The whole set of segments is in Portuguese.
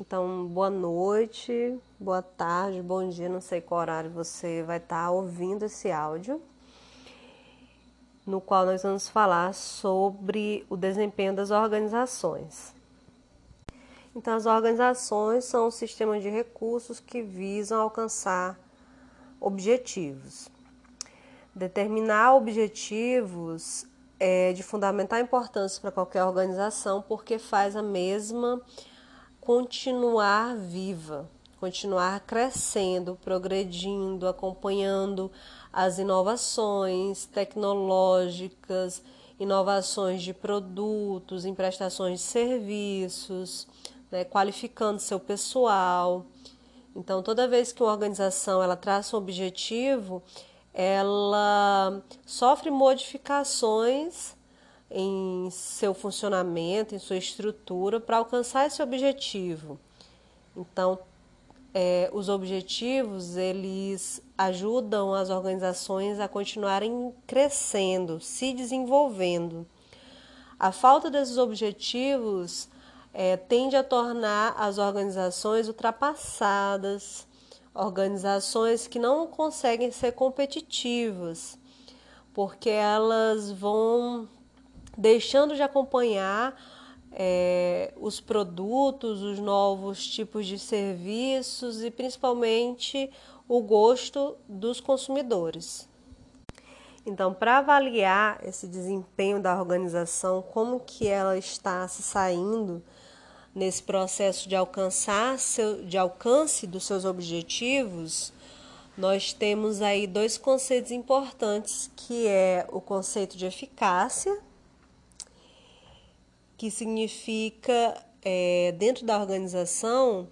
Então, boa noite, boa tarde, bom dia, não sei qual horário você vai estar ouvindo esse áudio, no qual nós vamos falar sobre o desempenho das organizações. Então, as organizações são um sistema de recursos que visam alcançar objetivos. Determinar objetivos é de fundamental importância para qualquer organização porque faz a mesma continuar viva, continuar crescendo, progredindo, acompanhando as inovações tecnológicas, inovações de produtos, em prestações de serviços, né, qualificando seu pessoal. Então, toda vez que uma organização ela traça um objetivo, ela sofre modificações em seu funcionamento, em sua estrutura para alcançar esse objetivo. Então, é, os objetivos eles ajudam as organizações a continuarem crescendo, se desenvolvendo. A falta desses objetivos é, tende a tornar as organizações ultrapassadas, organizações que não conseguem ser competitivas, porque elas vão deixando de acompanhar é, os produtos, os novos tipos de serviços e principalmente o gosto dos consumidores. Então, para avaliar esse desempenho da organização, como que ela está se saindo nesse processo de alcançar seu, de alcance dos seus objetivos, nós temos aí dois conceitos importantes, que é o conceito de eficácia, que significa é, dentro da organização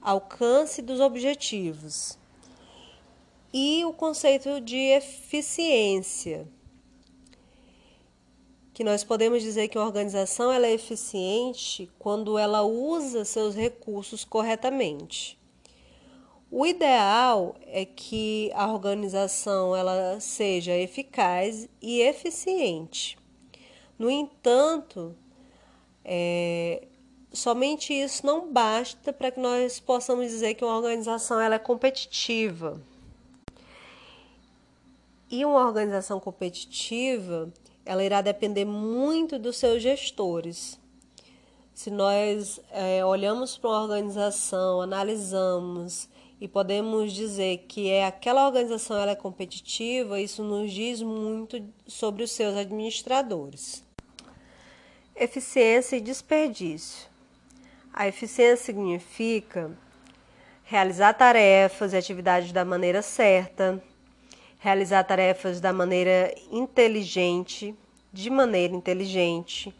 alcance dos objetivos, e o conceito de eficiência que nós podemos dizer que uma organização ela é eficiente quando ela usa seus recursos corretamente. O ideal é que a organização ela seja eficaz e eficiente. No entanto, é, somente isso não basta para que nós possamos dizer que uma organização ela é competitiva. E uma organização competitiva, ela irá depender muito dos seus gestores. Se nós é, olhamos para uma organização, analisamos e podemos dizer que é aquela organização ela é competitiva, isso nos diz muito sobre os seus administradores. Eficiência e desperdício. A eficiência significa realizar tarefas e atividades da maneira certa, realizar tarefas da maneira inteligente, de maneira inteligente,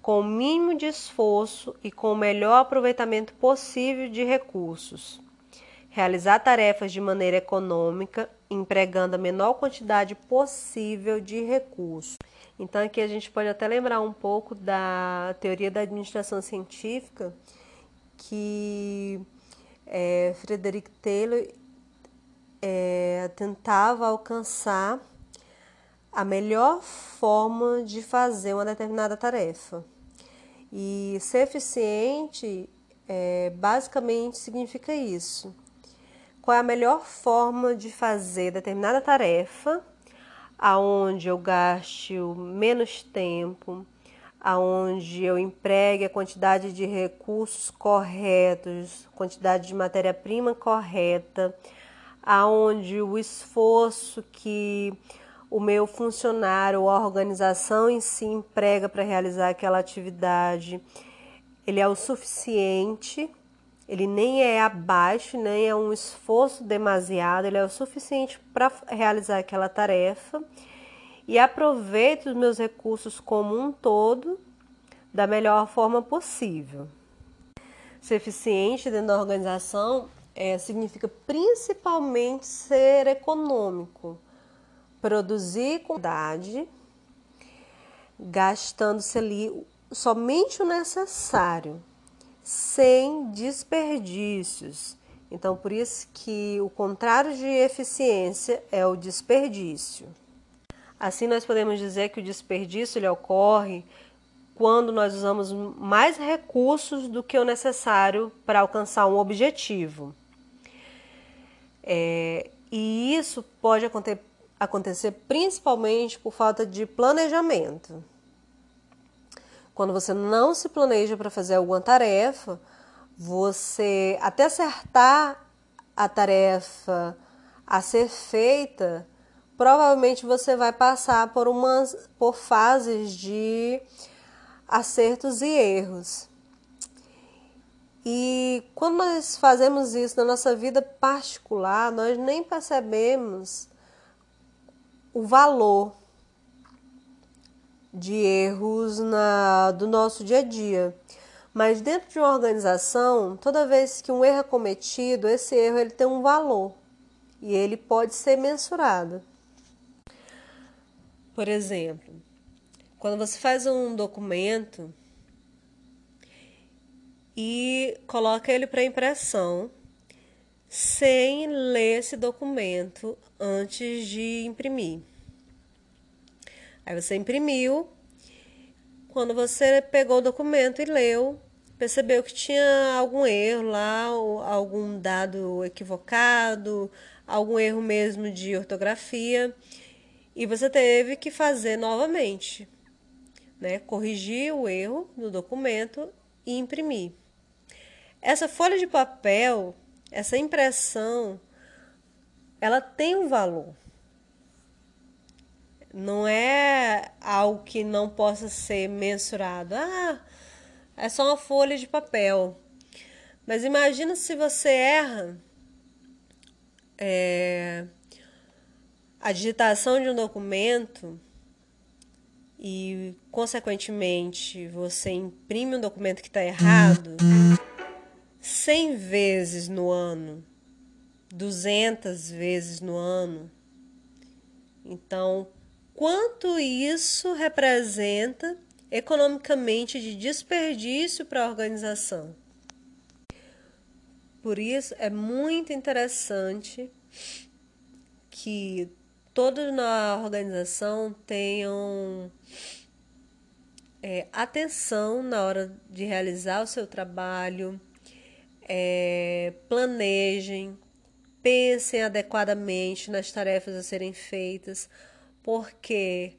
com o mínimo de esforço e com o melhor aproveitamento possível de recursos. Realizar tarefas de maneira econômica, empregando a menor quantidade possível de recursos. Então, aqui a gente pode até lembrar um pouco da teoria da administração científica, que é, Frederick Taylor é, tentava alcançar a melhor forma de fazer uma determinada tarefa. E ser eficiente é, basicamente significa isso. Qual é a melhor forma de fazer determinada tarefa, aonde eu gaste menos tempo, aonde eu empregue a quantidade de recursos corretos, quantidade de matéria-prima correta, aonde o esforço que o meu funcionário ou a organização em si emprega para realizar aquela atividade, ele é o suficiente, ele nem é abaixo, nem é um esforço demasiado, ele é o suficiente para realizar aquela tarefa. E aproveito os meus recursos como um todo da melhor forma possível. Ser eficiente dentro da organização é, significa principalmente ser econômico, produzir com qualidade, gastando-se ali somente o necessário, sem desperdícios. Então, por isso que o contrário de eficiência é o desperdício. Assim, nós podemos dizer que o desperdício ele ocorre quando nós usamos mais recursos do que o necessário para alcançar um objetivo. É, e isso pode acontecer, acontecer principalmente por falta de planejamento. Quando você não se planeja para fazer alguma tarefa, você até acertar a tarefa a ser feita, provavelmente você vai passar por umas por fases de acertos e erros. E quando nós fazemos isso na nossa vida particular, nós nem percebemos o valor de erros na, do nosso dia a dia. Mas dentro de uma organização, toda vez que um erro é cometido, esse erro ele tem um valor e ele pode ser mensurado. Por exemplo, quando você faz um documento e coloca ele para impressão, sem ler esse documento antes de imprimir. Aí você imprimiu, quando você pegou o documento e leu, percebeu que tinha algum erro lá, algum dado equivocado, algum erro mesmo de ortografia, e você teve que fazer novamente né, corrigir o erro no documento e imprimir. Essa folha de papel, essa impressão, ela tem um valor. Não é algo que não possa ser mensurado. Ah, é só uma folha de papel. Mas imagina se você erra é, a digitação de um documento e, consequentemente, você imprime um documento que está errado 100 vezes no ano, 200 vezes no ano. Então, quanto isso representa economicamente de desperdício para a organização? Por isso, é muito interessante que todos na organização tenham é, atenção na hora de realizar o seu trabalho, é, planejem, pensem adequadamente nas tarefas a serem feitas, porque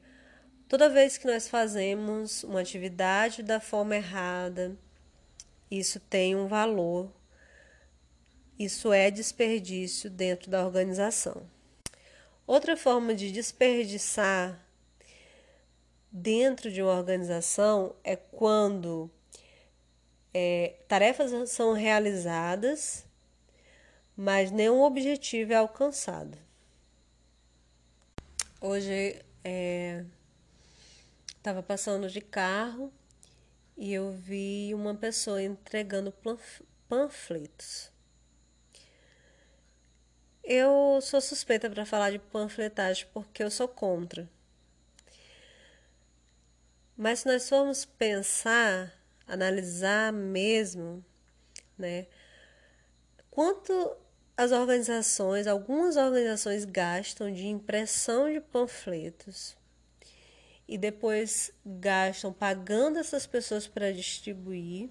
toda vez que nós fazemos uma atividade da forma errada, isso tem um valor, isso é desperdício dentro da organização. Outra forma de desperdiçar dentro de uma organização é quando é, tarefas são realizadas, mas nenhum objetivo é alcançado. Hoje estava é, passando de carro e eu vi uma pessoa entregando panfletos. Eu sou suspeita para falar de panfletagem porque eu sou contra. Mas se nós formos pensar, analisar mesmo, né, quanto as organizações, algumas organizações gastam de impressão de panfletos e depois gastam pagando essas pessoas para distribuir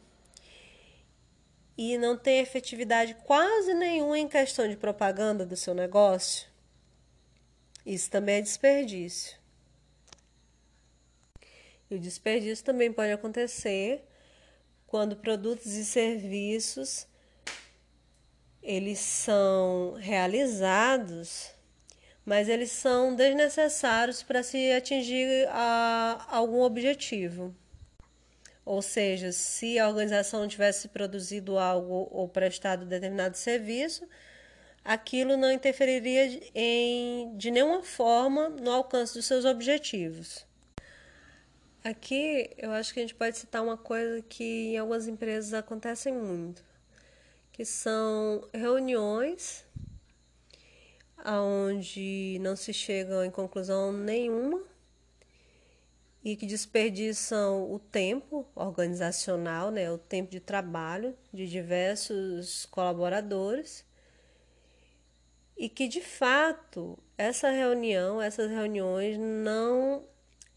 e não tem efetividade quase nenhuma em questão de propaganda do seu negócio, isso também é desperdício. E o desperdício também pode acontecer quando produtos e serviços eles são realizados, mas eles são desnecessários para se atingir a, algum objetivo. Ou seja, se a organização tivesse produzido algo ou prestado determinado serviço, aquilo não interferiria em, de nenhuma forma no alcance dos seus objetivos. Aqui eu acho que a gente pode citar uma coisa que em algumas empresas acontecem muito, que são reuniões onde não se chega em conclusão nenhuma e que desperdiçam o tempo organizacional, né, o tempo de trabalho de diversos colaboradores e que de fato essa reunião, essas reuniões não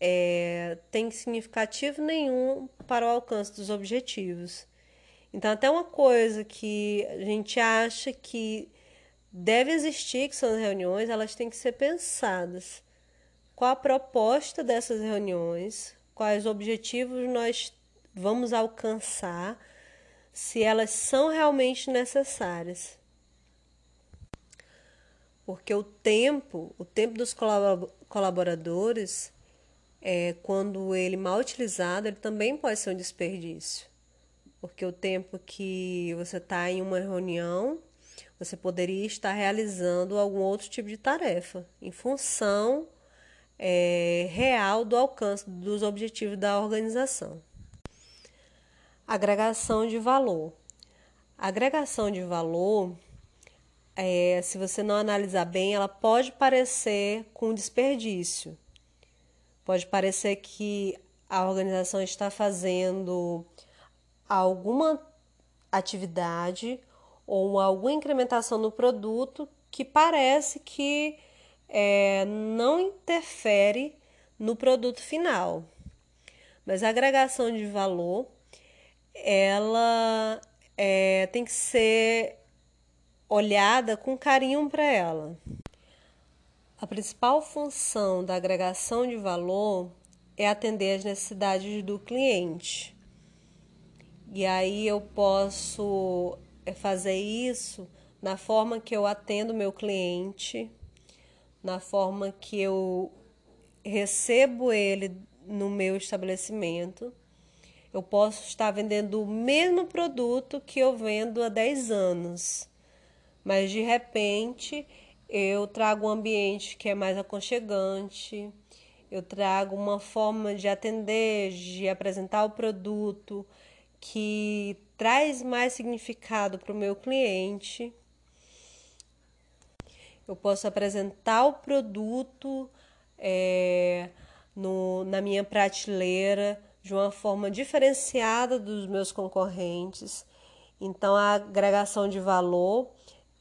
é, tem significativo nenhum para o alcance dos objetivos. Então, até uma coisa que a gente acha que deve existir, que são as reuniões, elas têm que ser pensadas. Qual a proposta dessas reuniões? Quais objetivos nós vamos alcançar? Se elas são realmente necessárias. Porque o tempo, o tempo dos colaboradores, é, quando ele mal utilizado, ele também pode ser um desperdício. Porque o tempo que você está em uma reunião, você poderia estar realizando algum outro tipo de tarefa, em função é, real do alcance dos objetivos da organização. Agregação de valor. Agregação de valor é, se você não analisar bem, ela pode parecer com desperdício. Pode parecer que a organização está fazendo alguma atividade ou alguma incrementação no produto que parece que é, não interfere no produto final. Mas a agregação de valor, ela é, tem que ser olhada com carinho para ela. A principal função da agregação de valor é atender às necessidades do cliente. E aí eu posso é, fazer isso na forma que eu atendo meu cliente, na forma que eu recebo ele no meu estabelecimento. Eu posso estar vendendo o mesmo produto que eu vendo há 10 anos mas de repente eu trago um ambiente que é mais aconchegante, eu trago uma forma de atender, de apresentar o produto que traz mais significado para o meu cliente. Eu posso apresentar o produto é, no, na minha prateleira de uma forma diferenciada dos meus concorrentes. Então, a agregação de valor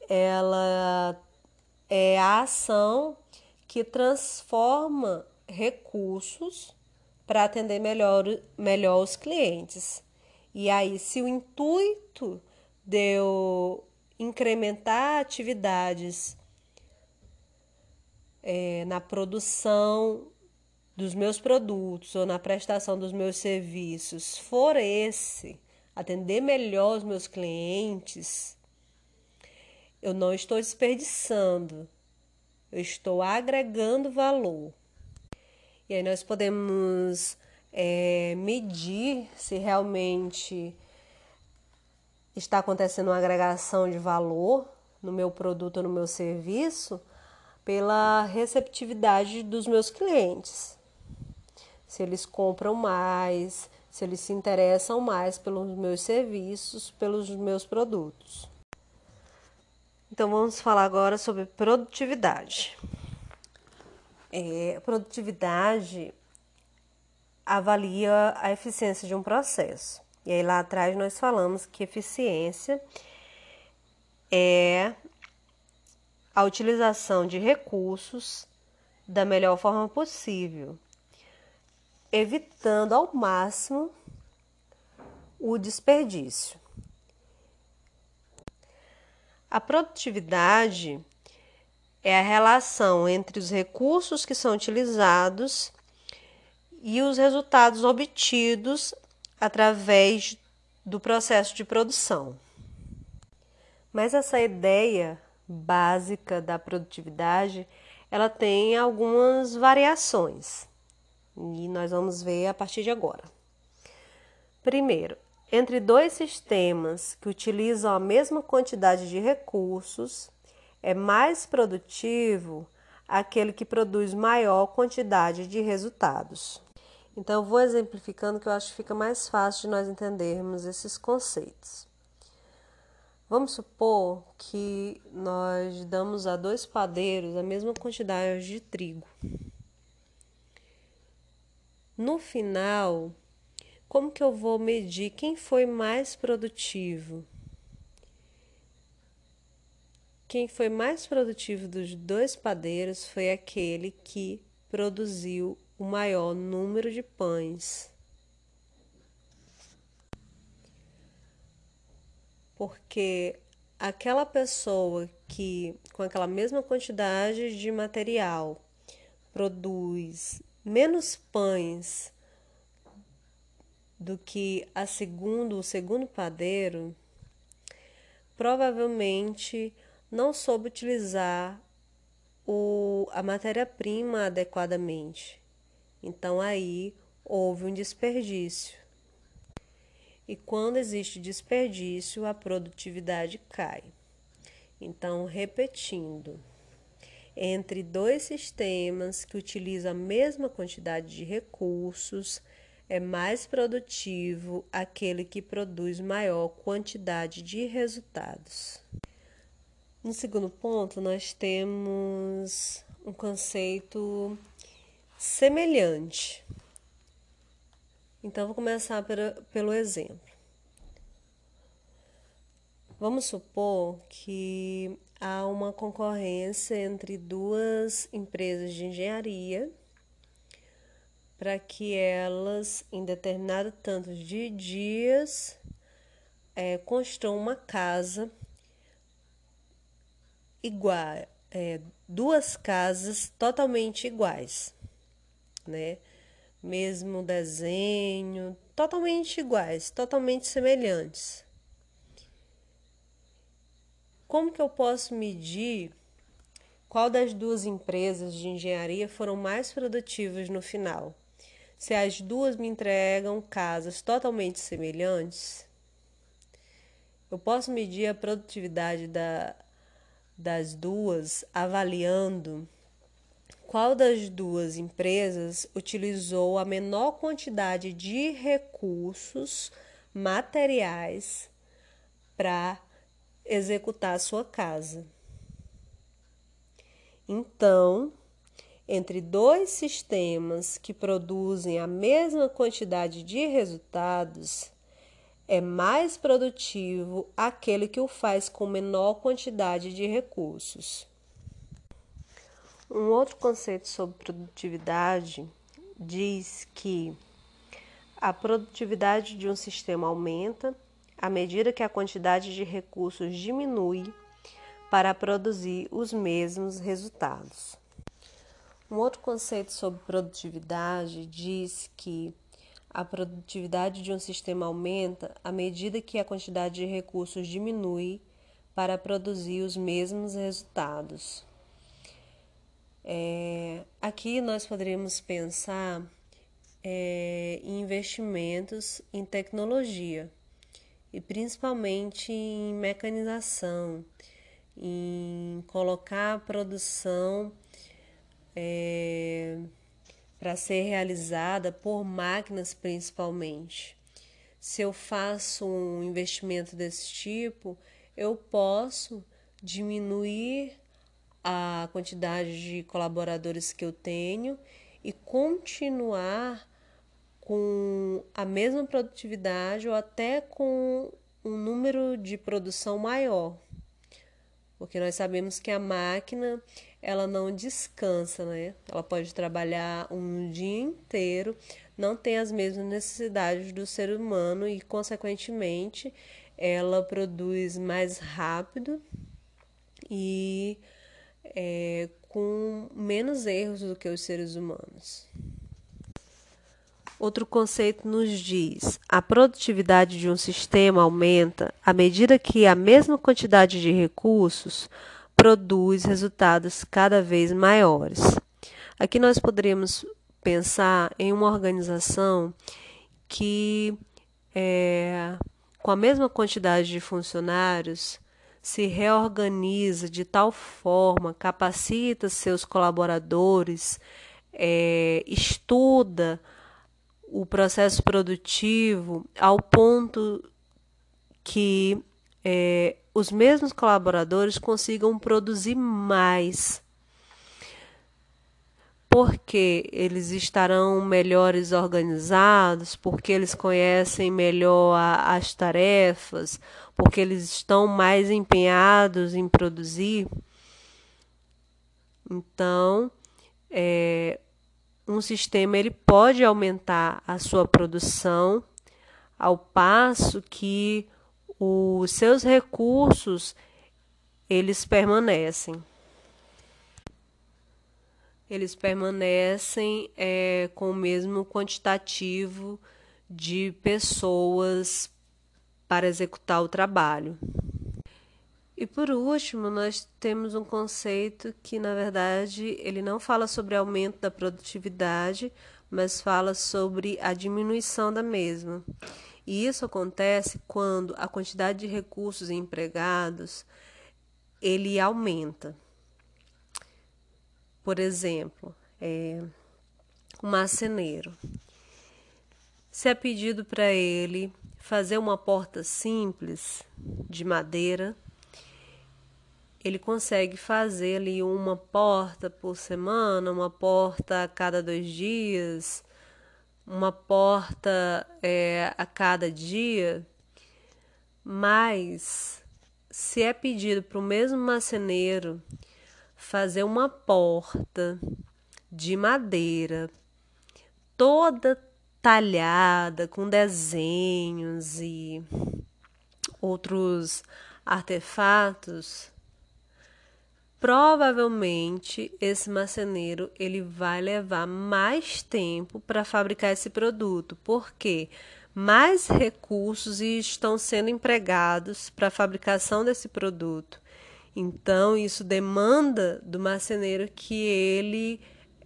ela é a ação que transforma recursos para atender melhor, melhor os clientes. E aí, se o intuito de eu incrementar atividades é, na produção dos meus produtos ou na prestação dos meus serviços for esse, atender melhor os meus clientes, eu não estou desperdiçando, eu estou agregando valor. E aí nós podemos é, medir se realmente está acontecendo uma agregação de valor no meu produto ou no meu serviço pela receptividade dos meus clientes. Se eles compram mais, se eles se interessam mais pelos meus serviços, pelos meus produtos. Então vamos falar agora sobre produtividade. É, produtividade avalia a eficiência de um processo. E aí lá atrás nós falamos que eficiência é a utilização de recursos da melhor forma possível, evitando ao máximo o desperdício. A produtividade é a relação entre os recursos que são utilizados e os resultados obtidos através do processo de produção. Mas essa ideia básica da produtividade, ela tem algumas variações. E nós vamos ver a partir de agora. Primeiro, entre dois sistemas que utilizam a mesma quantidade de recursos, é mais produtivo aquele que produz maior quantidade de resultados. Então, vou exemplificando que eu acho que fica mais fácil de nós entendermos esses conceitos. Vamos supor que nós damos a dois padeiros a mesma quantidade de trigo. No final, como que eu vou medir quem foi mais produtivo? Quem foi mais produtivo dos dois padeiros foi aquele que produziu o maior número de pães. Porque aquela pessoa que, com aquela mesma quantidade de material, produz menos pães do que a segundo, o segundo padeiro, provavelmente não soube utilizar o, a matéria-prima adequadamente. Então aí houve um desperdício. E quando existe desperdício, a produtividade cai. Então, repetindo, entre dois sistemas que utilizam a mesma quantidade de recursos, é mais produtivo aquele que produz maior quantidade de resultados. No segundo ponto, nós temos um conceito semelhante. Então, vou começar pelo exemplo. Vamos supor que há uma concorrência entre duas empresas de engenharia para que elas, em determinado tanto de dias, é, construam uma casa igual, é, duas casas totalmente iguais, né? Mesmo desenho, totalmente iguais, totalmente semelhantes. Como que eu posso medir qual das duas empresas de engenharia foram mais produtivas no final? Se as duas me entregam casas totalmente semelhantes, eu posso medir a produtividade da, das duas avaliando qual das duas empresas utilizou a menor quantidade de recursos materiais para executar a sua casa. Então, entre dois sistemas que produzem a mesma quantidade de resultados, é mais produtivo aquele que o faz com menor quantidade de recursos. Um outro conceito sobre produtividade diz que a produtividade de um sistema aumenta à medida que a quantidade de recursos diminui para produzir os mesmos resultados. Um outro conceito sobre produtividade diz que a produtividade de um sistema aumenta à medida que a quantidade de recursos diminui para produzir os mesmos resultados. É, aqui nós poderíamos pensar é, em investimentos em tecnologia e principalmente em mecanização, em colocar a produção é, para ser realizada por máquinas principalmente. Se eu faço um investimento desse tipo, eu posso diminuir a quantidade de colaboradores que eu tenho e continuar com a mesma produtividade ou até com um número de produção maior. Porque nós sabemos que a máquina ela não descansa, né? Ela pode trabalhar um dia inteiro, não tem as mesmas necessidades do ser humano e, consequentemente, ela produz mais rápido e é, com menos erros do que os seres humanos. Outro conceito nos diz: a produtividade de um sistema aumenta à medida que a mesma quantidade de recursos produz resultados cada vez maiores. Aqui nós poderíamos pensar em uma organização que, é, com a mesma quantidade de funcionários, se reorganiza de tal forma, capacita seus colaboradores, é, estuda o processo produtivo ao ponto que é, os mesmos colaboradores consigam produzir mais. Porque eles estarão melhores organizados, porque eles conhecem melhor a, as tarefas, porque eles estão mais empenhados em produzir. Então, é, um sistema ele pode aumentar a sua produção ao passo que os seus recursos eles permanecem. Eles permanecem é, com o mesmo quantitativo de pessoas para executar o trabalho. E por último, nós temos um conceito que, na verdade, ele não fala sobre aumento da produtividade, mas fala sobre a diminuição da mesma. E isso acontece quando a quantidade de recursos empregados ele aumenta. Por exemplo, é, um marceneiro. Se é pedido para ele fazer uma porta simples de madeira, ele consegue fazer ali uma porta por semana, uma porta a cada dois dias, uma porta é, a cada dia, mas se é pedido para o mesmo marceneiro fazer uma porta de madeira toda talhada com desenhos e outros artefatos, provavelmente esse marceneiro ele vai levar mais tempo para fabricar esse produto, porque mais recursos estão sendo empregados para a fabricação desse produto. Então, isso demanda do marceneiro que ele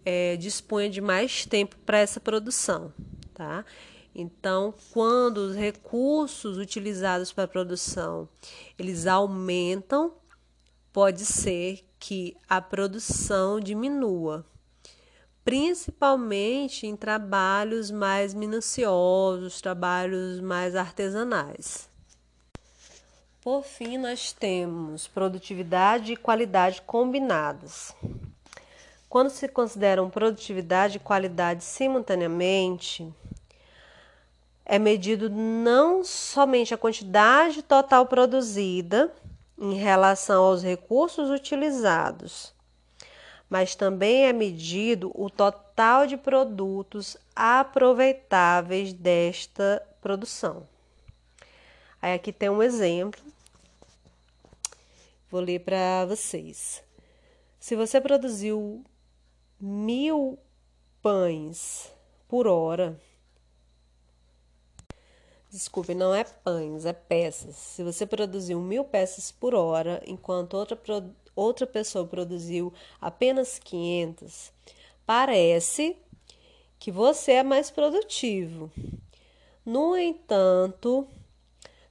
é, disponha de mais tempo para essa produção, tá? Então, quando os recursos utilizados para a produção eles aumentam, pode ser que a produção diminua, principalmente em trabalhos mais minuciosos, trabalhos mais artesanais. Por fim, nós temos produtividade e qualidade combinadas. Quando se consideram produtividade e qualidade simultaneamente, é medido não somente a quantidade total produzida, em relação aos recursos utilizados, mas também é medido o total de produtos aproveitáveis desta produção. Aí aqui tem um exemplo, vou ler para vocês. Se você produziu mil pães por hora, Desculpe, não é pães, é peças. Se você produziu mil peças por hora, enquanto outra, outra pessoa produziu apenas 500, parece que você é mais produtivo. No entanto,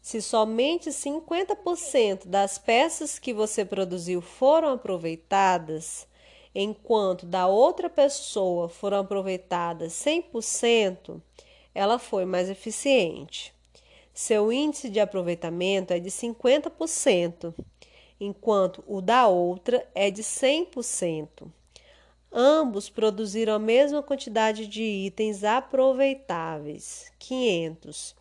se somente 50% das peças que você produziu foram aproveitadas, enquanto da outra pessoa foram aproveitadas 100%, ela foi mais eficiente. Seu índice de aproveitamento é de 50%, enquanto o da outra é de 100%. Ambos produziram a mesma quantidade de itens aproveitáveis, 500,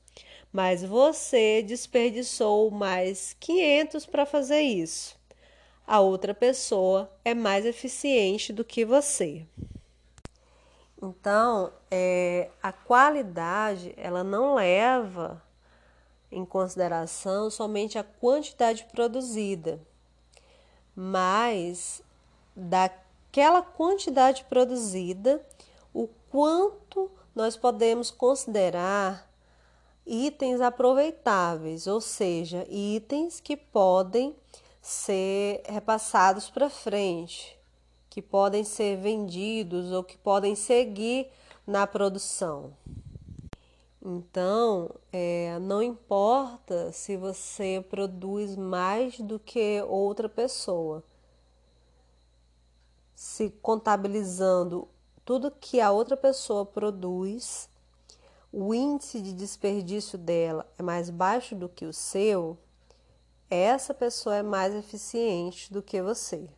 mas você desperdiçou mais 500 para fazer isso. A outra pessoa é mais eficiente do que você. Então, é, a qualidade ela não leva em consideração somente a quantidade produzida, mas daquela quantidade produzida, o quanto nós podemos considerar itens aproveitáveis, ou seja, itens que podem ser repassados para frente que podem ser vendidos ou que podem seguir na produção. Então, é, não importa se você produz mais do que outra pessoa. Se contabilizando tudo que a outra pessoa produz, o índice de desperdício dela é mais baixo do que o seu, essa pessoa é mais eficiente do que você.